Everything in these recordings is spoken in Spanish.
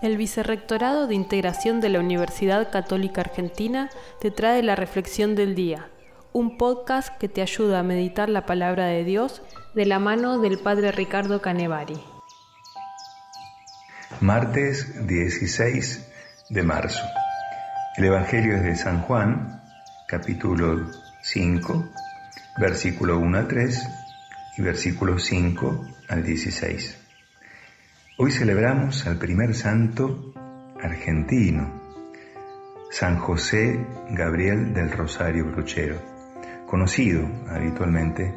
El Vicerrectorado de Integración de la Universidad Católica Argentina te trae la Reflexión del Día, un podcast que te ayuda a meditar la palabra de Dios de la mano del Padre Ricardo Canevari. Martes 16 de marzo. El Evangelio es de San Juan, capítulo 5, versículo 1 a 3 y versículo 5 al 16. Hoy celebramos al primer santo argentino, San José Gabriel del Rosario Brochero, conocido habitualmente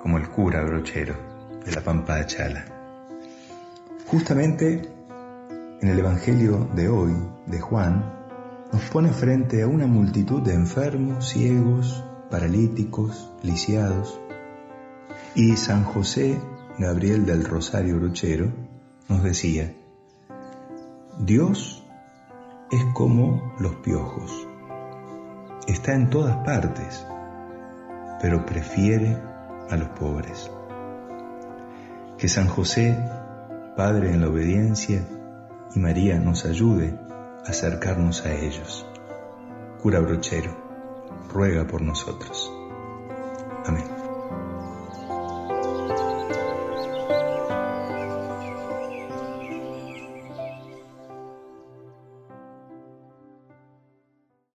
como el cura brochero de la Pampa de Chala. Justamente en el Evangelio de hoy, de Juan, nos pone frente a una multitud de enfermos, ciegos, paralíticos, lisiados, y San José Gabriel del Rosario Brochero nos decía, Dios es como los piojos, está en todas partes, pero prefiere a los pobres. Que San José, Padre en la obediencia, y María nos ayude a acercarnos a ellos. Cura Brochero, ruega por nosotros.